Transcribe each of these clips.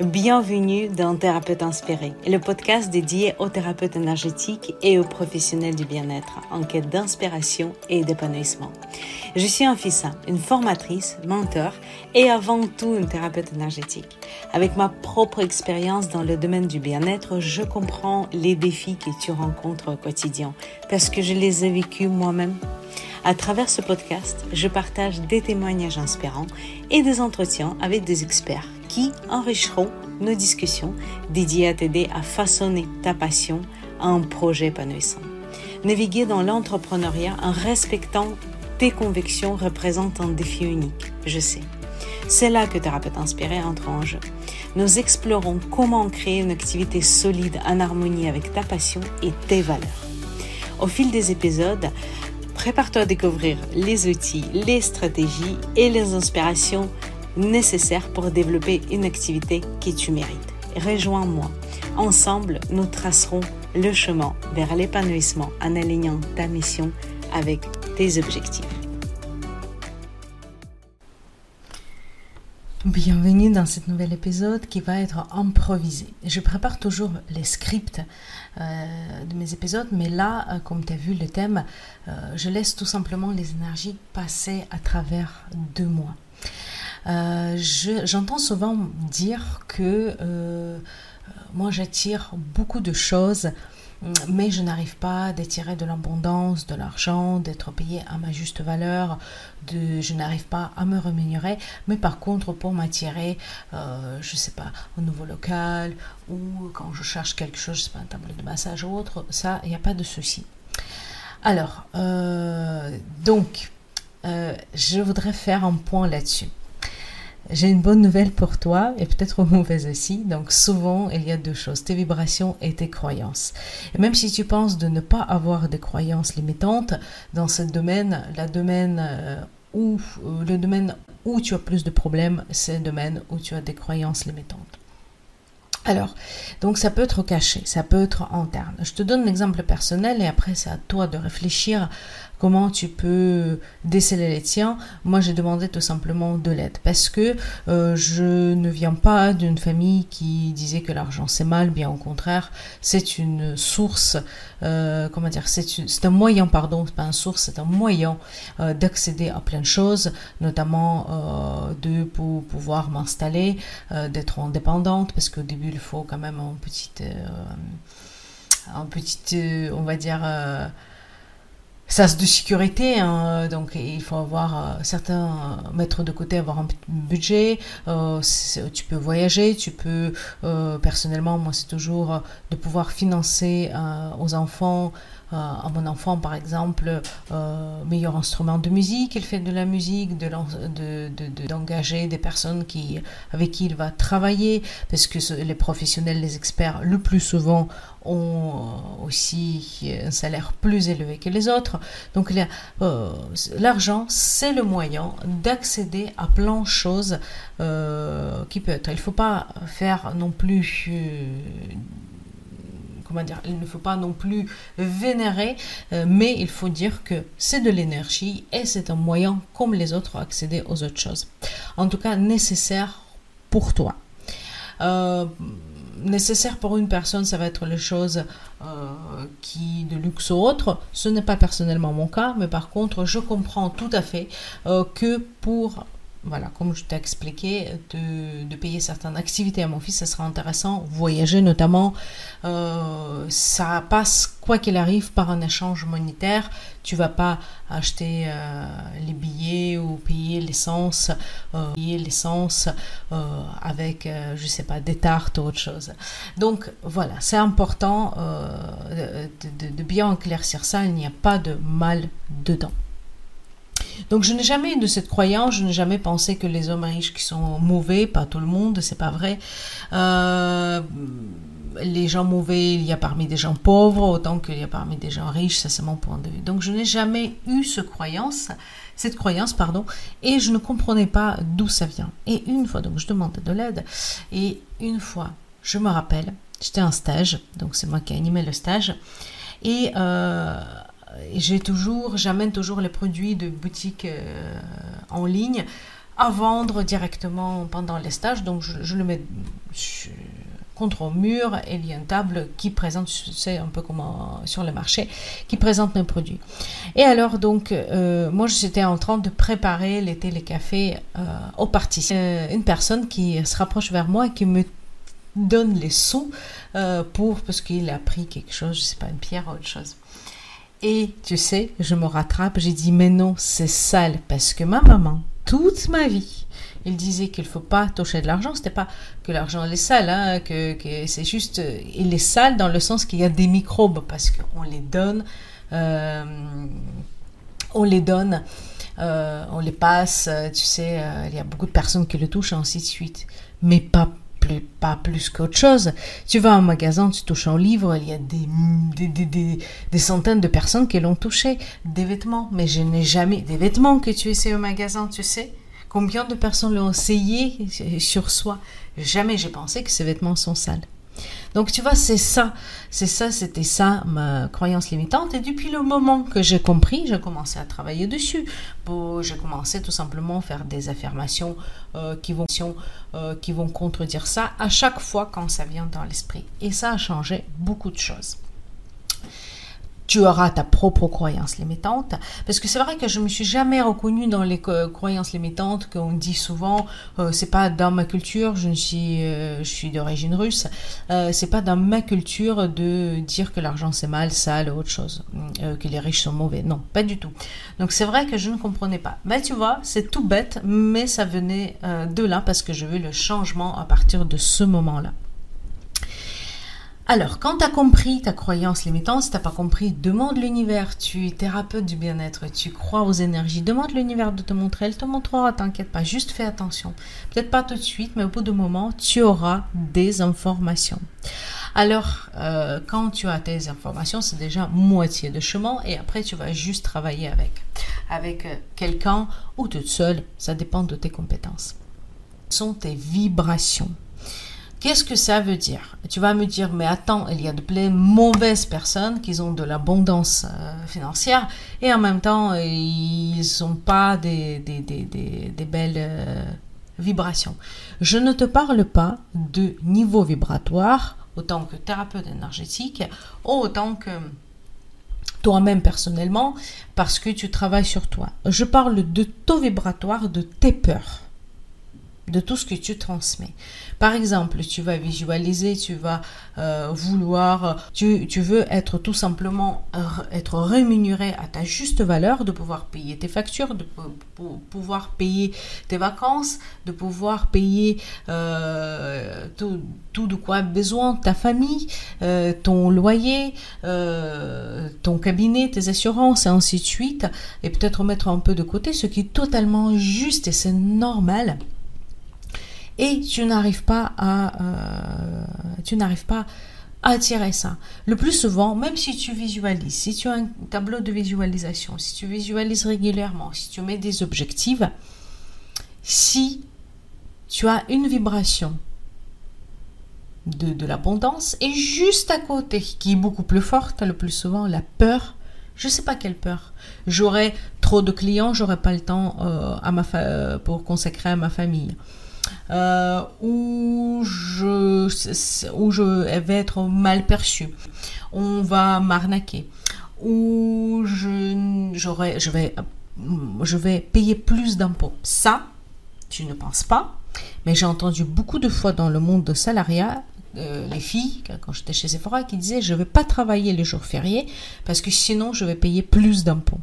Bienvenue dans Thérapeute Inspiré, le podcast dédié aux thérapeutes énergétiques et aux professionnels du bien-être en quête d'inspiration et d'épanouissement. Je suis Anfissa, une formatrice, mentor et avant tout une thérapeute énergétique. Avec ma propre expérience dans le domaine du bien-être, je comprends les défis que tu rencontres au quotidien parce que je les ai vécus moi-même à travers ce podcast, je partage des témoignages inspirants et des entretiens avec des experts qui enrichiront nos discussions dédiées à t'aider à façonner ta passion à un projet épanouissant. Naviguer dans l'entrepreneuriat en respectant tes convictions représente un défi unique, je sais. C'est là que Thérapeute Inspiré entre en jeu. Nous explorons comment créer une activité solide en harmonie avec ta passion et tes valeurs. Au fil des épisodes, prépare-toi à découvrir les outils, les stratégies et les inspirations nécessaires pour développer une activité que tu mérites. Rejoins-moi. Ensemble, nous tracerons le chemin vers l'épanouissement en alignant ta mission avec tes objectifs. Bienvenue dans ce nouvel épisode qui va être improvisé. Je prépare toujours les scripts euh, de mes épisodes, mais là, euh, comme tu as vu le thème, euh, je laisse tout simplement les énergies passer à travers de moi. J'entends souvent dire que moi j'attire beaucoup de choses mais je n'arrive pas à détirer de l'abondance, de l'argent, d'être payé à ma juste valeur, de, je n'arrive pas à me rémunérer, mais par contre pour m'attirer, euh, je ne sais pas, un nouveau local ou quand je cherche quelque chose, je sais pas, un tableau de massage ou autre, ça, il n'y a pas de souci. Alors, euh, donc, euh, je voudrais faire un point là-dessus j'ai une bonne nouvelle pour toi et peut-être une mauvaise aussi. Donc souvent, il y a deux choses, tes vibrations et tes croyances. Et même si tu penses de ne pas avoir de croyances limitantes dans ce domaine, la domaine euh, où, euh, le domaine où tu as plus de problèmes, c'est le domaine où tu as des croyances limitantes. Alors, donc ça peut être caché, ça peut être interne. Je te donne un exemple personnel et après c'est à toi de réfléchir comment tu peux déceler les tiens. Moi, j'ai demandé tout simplement de l'aide parce que euh, je ne viens pas d'une famille qui disait que l'argent c'est mal, bien au contraire, c'est une source, euh, comment dire, c'est un moyen, pardon, c'est pas une source, c'est un moyen euh, d'accéder à plein de choses, notamment de pour pouvoir m'installer, d'être indépendante parce qu'au début il faut quand même un petit, un petit, on va dire sas de sécurité, hein, donc il faut avoir euh, certains euh, mettre de côté, avoir un budget. Euh, tu peux voyager, tu peux personnellement, moi c'est toujours de pouvoir financer aux enfants euh, à mon enfant, par exemple, euh, meilleur instrument de musique, il fait de la musique, d'engager de, de, des personnes qui, avec qui il va travailler, parce que les professionnels, les experts, le plus souvent, ont aussi un salaire plus élevé que les autres. Donc euh, l'argent, c'est le moyen d'accéder à plein de choses qui peut être. Il ne faut pas faire non plus dire, il ne faut pas non plus vénérer, euh, mais il faut dire que c'est de l'énergie et c'est un moyen comme les autres accéder aux autres choses. En tout cas, nécessaire pour toi. Euh, nécessaire pour une personne, ça va être les choses euh, qui de luxe ou autre. Ce n'est pas personnellement mon cas, mais par contre, je comprends tout à fait que pour voilà, comme je t'ai expliqué, de, payer certaines activités à mon fils, ça sera intéressant. Voyager notamment, euh, ça passe, quoi qu'il arrive, par un échange monétaire. Tu vas pas acheter euh, les billets ou payer l'essence, euh, payer l'essence avec, je sais pas, des tartes ou autre chose. Donc voilà, c'est important de, de bien éclaircir ça. Il n'y a pas de mal dedans. Donc je n'ai jamais eu de cette croyance, je n'ai jamais pensé que les hommes riches qui sont mauvais, pas tout le monde, c'est pas vrai. Euh, les gens mauvais, il y a parmi des gens pauvres autant qu'il y a parmi des gens riches, ça c'est mon point de vue. Donc je n'ai jamais eu ce croyance, cette croyance, pardon, et je ne comprenais pas d'où ça vient. Et une fois, donc je demandais de l'aide, et une fois, je me rappelle, j'étais en stage, donc c'est moi qui ai animé le stage, et euh, j'ai toujours, j'amène toujours les produits de boutique euh, en ligne à vendre directement pendant les stages. Donc je, le mets contre un mur et il y a une table qui présente, c'est un peu comme sur le marché, qui présente mes produits. Et alors donc, euh, moi j'étais en train de préparer les télécafés euh, aux participants. Euh, une personne qui se rapproche vers moi et qui me donne les sous euh, pour, parce qu'il a pris quelque chose, je sais pas, une pierre ou autre chose. Et tu sais, je me rattrape, j'ai dit, mais non, c'est sale, parce que ma maman, toute ma vie, il disait qu'il faut pas toucher de l'argent. C'était pas que l'argent est sale, hein, que, que c'est juste, il est sale dans le sens qu'il y a des microbes parce qu'on les donne, euh, on les donne, euh, on les passe. Tu sais, il y a beaucoup de personnes qui le touchent, ainsi de suite. Mais pas plus, pas plus qu'autre chose. Tu vas en magasin, tu touches un livre, il y a des, des, des, des centaines de personnes qui l'ont touché. Des vêtements, mais je n'ai jamais... Des vêtements que tu essaies au magasin, tu sais Combien de personnes l'ont essayé sur soi? Jamais j'ai pensé que ces vêtements sont sales. Donc tu vois, c'est ça, c'est ça, c'était ça ma croyance limitante. Et depuis le moment que j'ai compris, j'ai commencé à travailler dessus. J'ai commencé tout simplement à faire des affirmations euh, euh, qui vont contredire ça à chaque fois quand ça vient dans l'esprit. Et ça a changé beaucoup de choses tu auras ta propre croyance limitante. Parce que c'est vrai que je me suis jamais reconnue dans les croyances limitantes qu'on dit souvent. Euh, c'est pas dans ma culture. Je suis, euh, je suis d'origine russe. Euh, c'est pas dans ma culture de dire que l'argent c'est mal, sale ou autre chose, euh, que les riches sont mauvais. Non, pas du tout. Donc c'est vrai que je ne comprenais pas. Mais tu vois, c'est tout bête, mais ça venait de là parce que je veux le changement à partir de ce moment-là. Alors, quand tu as compris ta croyance limitante, si tu pas compris, demande l'univers. Tu es thérapeute du bien-être, tu crois aux énergies. Demande l'univers de te montrer. Elle te montrera, t'inquiète pas. Juste fais attention. Peut-être pas tout de suite, mais au bout de moment, tu auras des informations. Alors, euh, quand tu as tes informations, c'est déjà moitié de chemin et après, tu vas juste travailler avec, avec euh, quelqu'un ou toute seule. Ça dépend de tes compétences. Ce sont tes vibrations. Qu'est-ce que ça veut dire? Tu vas me dire, mais attends, il y a de plein mauvaises personnes qui ont de l'abondance euh, financière et en même temps, ils n'ont pas des, des, des, des belles euh, vibrations. Je ne te parle pas de niveau vibratoire, autant que thérapeute énergétique, autant que toi-même personnellement, parce que tu travailles sur toi. Je parle de taux vibratoire de tes peurs de tout ce que tu transmets. Par exemple, tu vas visualiser, tu vas euh, vouloir, tu, veux être tout simplement être rémunéré à ta juste valeur, de pouvoir payer tes factures, de pouvoir payer tes vacances, de pouvoir payer euh, tout, de quoi a besoin ta famille, euh, ton loyer, ton cabinet, tes assurances et ainsi de suite, et peut-être mettre un peu de côté ce qui est totalement juste et c'est normal et tu n'arrives pas à euh, tu n'arrives pas à attirer ça. Le plus souvent, même si tu visualises, si tu as un tableau de visualisation, si tu visualises régulièrement, si tu mets des objectifs, si tu as une vibration de, l'abondance et juste à côté, qui est beaucoup plus forte, le plus souvent, la peur, je ne sais pas quelle peur. J'aurai trop de clients, j'aurai pas le temps euh, à ma pour consacrer à ma famille euh, où, je, où je vais être mal perçu, on va m'arnaquer, où je, je, vais, je vais payer plus d'impôts. Ça, tu ne penses pas, mais j'ai entendu beaucoup de fois dans le monde de salariat euh, les filles, quand j'étais chez Sephora, qui disaient je ne vais pas travailler les jours fériés parce que sinon je vais payer plus d'impôts.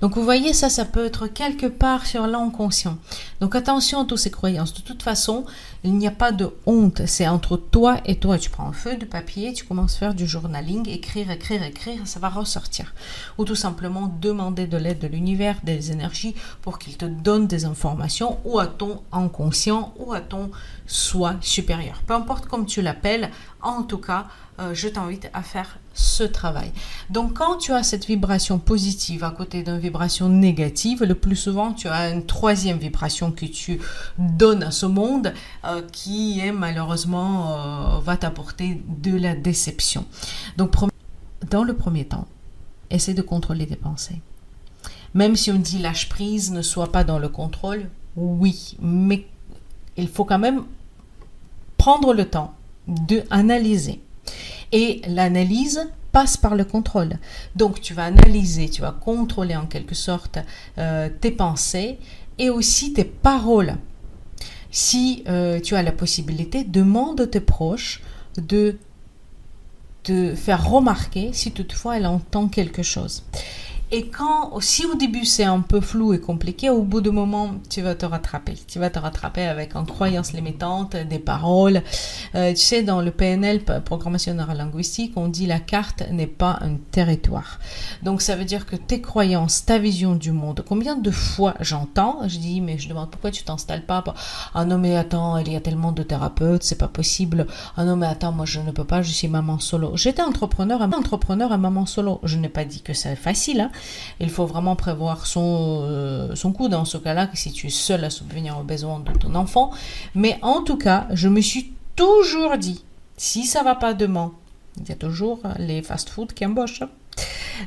Donc vous voyez, ça, ça peut être quelque part sur l'inconscient. Donc attention à toutes ces croyances. De toute façon, il n'y a pas de honte. C'est entre toi et toi. Tu prends un feu de papier, tu commences à faire du journaling, écrire, écrire, écrire, ça va ressortir. Ou tout simplement demander de l'aide de l'univers, des énergies pour qu'il te donne des informations ou à ton inconscient ou à ton soi supérieur. Peu importe comme tu l'appelles, en tout cas, euh, je t'invite à faire ce travail. Donc quand tu as cette vibration positive à côté d'une vibration négative, le plus souvent tu as une troisième vibration que tu donnes à ce monde euh, qui malheureusement euh, va t'apporter de la déception. Donc dans le premier temps, essaie de contrôler tes pensées. Même si on dit lâche prise, ne sois pas dans le contrôle, Oui, mais il faut quand même prendre le temps de analyser. Et l'analyse passe par le contrôle. Donc tu vas analyser, tu vas contrôler en quelque sorte euh, tes pensées et aussi tes paroles. Si euh, tu as la possibilité, demande à tes proches de te faire remarquer si toutefois elle entend quelque chose. Et quand, si au début c'est un peu flou et compliqué, au bout de moment, tu vas te rattraper. Tu vas te rattraper avec une croyance limitante, des paroles. Euh, tu sais, dans le PNL, programmation neurolinguistique, on dit la carte n'est pas un territoire. Donc ça veut dire que tes croyances, ta vision du monde, combien de fois j'entends, je dis, mais je demande pourquoi tu t'installes pas Ah non, mais attends, il y a tellement de thérapeutes, c'est pas possible. Ah non, mais attends, moi je ne peux pas, je suis maman solo. J'étais entrepreneur, entrepreneur à maman solo. Je n'ai pas dit que c'est facile, hein. Il faut vraiment prévoir son, euh, son coût dans ce cas-là, si tu es seul à subvenir aux besoins de ton enfant. Mais en tout cas, je me suis toujours dit, si ça va pas demain, il y a toujours les fast-food qui embauchent.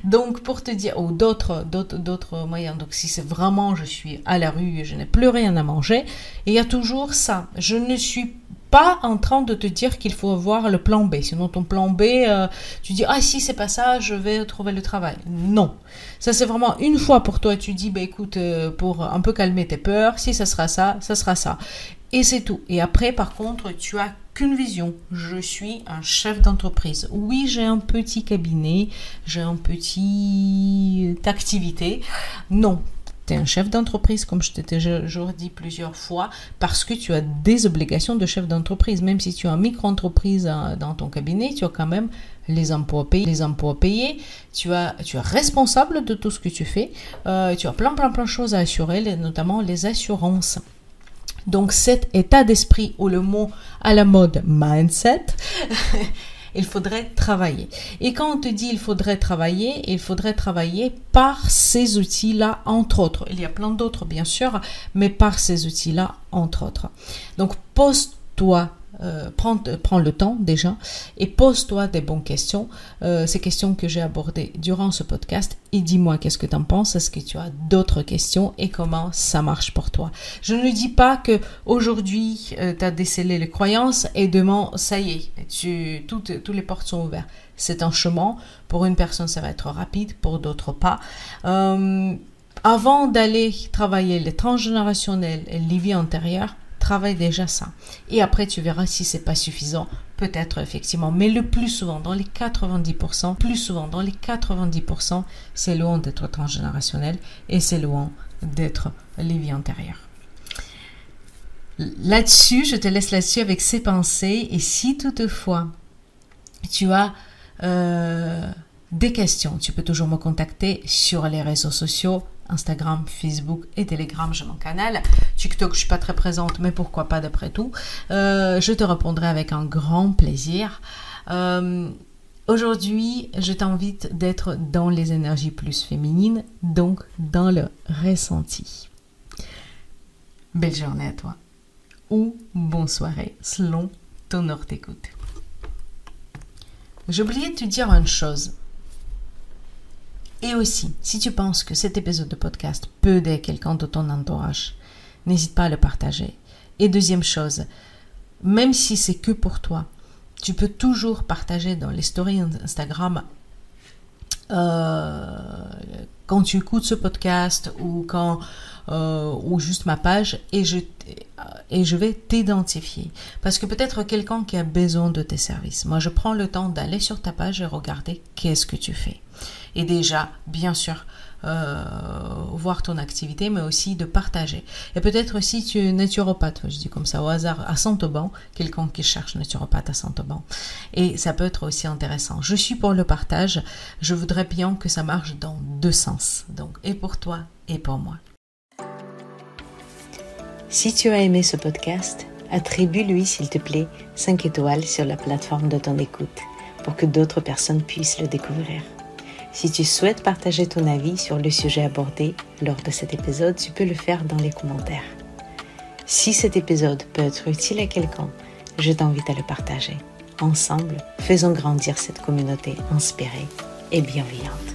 Donc, pour te dire, ou d'autres, d'autres, d'autres moyens. Donc, si c'est vraiment, je suis à la rue et je n'ai plus rien à manger, il y a toujours ça. Je ne suis pas en train de te dire qu'il faut avoir le plan B. Sinon, ton plan B, euh, tu dis, ah, si c'est pas ça, je vais trouver le travail. Non. Ça, c'est vraiment une fois pour toi. Tu dis, bah, écoute, euh, pour un peu calmer tes peurs, si ça sera ça, ça sera ça. Et c'est tout. Et après, par contre, tu as qu'une vision. Je suis un chef d'entreprise. Oui, j'ai un petit cabinet, j'ai un petit activité. Non, un chef d'entreprise, comme je t'ai déjà dit plusieurs fois, parce que tu as des obligations de chef d'entreprise. Même si tu as une micro-entreprise euh, dans ton cabinet, tu as quand même les emplois payés. Les emplois payés tu, as, tu es responsable de tout ce que tu fais. Euh, tu as plein, plein, plein de choses à assurer, notamment les assurances. Donc cet état d'esprit ou le mot à la mode mindset il faudrait travailler. Et quand on te dit il faudrait travailler, il faudrait travailler par ces outils-là, entre autres. Il y a plein d'autres, bien sûr, mais par ces outils-là, entre autres. Donc, pose-toi euh, prends, le temps déjà et pose-toi des bonnes questions. Euh, ces questions que j'ai abordées durant ce podcast et dis-moi qu'est-ce que tu en penses. Est-ce que tu as d'autres questions et comment ça marche pour toi Je ne dis pas que aujourd'hui euh, tu as décelé les croyances et demain ça y est, tu, toutes, toutes les portes sont ouvertes. C'est un chemin. Pour une personne, ça va être rapide, pour d'autres pas avant d'aller travailler les transgénérationnels et les vies antérieures, travaille déjà ça. Et après, tu verras si c'est pas suffisant. Peut-être effectivement, mais le plus souvent, dans les 90%, plus souvent, dans les 90%, c'est loin d'être transgénérationnel et c'est loin d'être les vies antérieures. Là-dessus, je te laisse là-dessus avec ces pensées. Et si toutefois tu as euh, des questions, tu peux toujours me contacter sur les réseaux sociaux Instagram, Facebook et Telegram, j'ai mon canal. TikTok, je suis pas très présente, mais pourquoi pas d'après tout. Euh, je te répondrai avec un grand plaisir. Euh, aujourd'hui, je t'invite d'être dans les énergies plus féminines, donc dans le ressenti. Belle journée à toi. Ou bonne soirée, selon ton heure d'écoute. J'ai oublié de te dire une chose. Et aussi, si tu penses que cet épisode de podcast peut aider quelqu'un de ton entourage, n'hésite pas à le partager. Et deuxième chose, même si c'est que pour toi, tu peux toujours partager dans les stories Instagram euh, quand tu écoutes ce podcast ou quand euh, ou juste ma page et je et je vais t'identifier parce que peut-être quelqu'un qui a besoin de tes services. Moi, je prends le temps d'aller sur ta page et regarder qu'est-ce que tu fais et déjà, bien sûr, euh, voir ton activité, mais aussi de partager. Et peut-être aussi tu es naturopathe, je dis comme ça au hasard, à Saint-Auban, quelqu'un qui cherche naturopathe à Saint-Auban. Et ça peut être aussi intéressant. Je suis pour le partage, je voudrais bien que ça marche dans deux sens. Donc, et pour toi et pour moi. Si tu as aimé ce podcast, attribue-lui, s'il te plaît, 5 étoiles sur la plateforme de ton écoute pour que d'autres personnes puissent le découvrir. Si tu souhaites partager ton avis sur le sujet abordé lors de cet épisode, tu peux le faire dans les commentaires. Si cet épisode peut être utile à quelqu'un, je t'invite à le partager. Ensemble, faisons grandir cette communauté inspirée et bienveillante.